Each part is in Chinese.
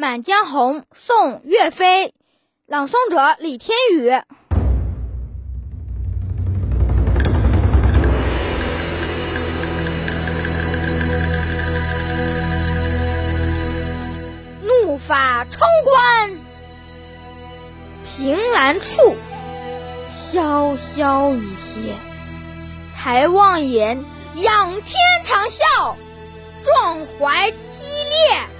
满江红》宋·岳飞，朗诵者李天宇。怒发冲冠，凭栏处，潇潇雨歇。抬望眼，仰天长啸，壮怀激烈。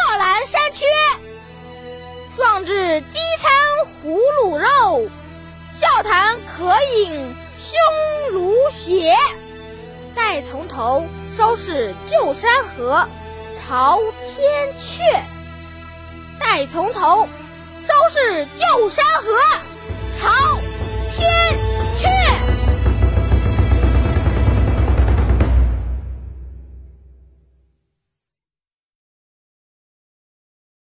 饥餐胡虏肉，笑谈渴饮匈奴血。待从头，收拾旧山河，朝天阙。待从头，收拾旧山河，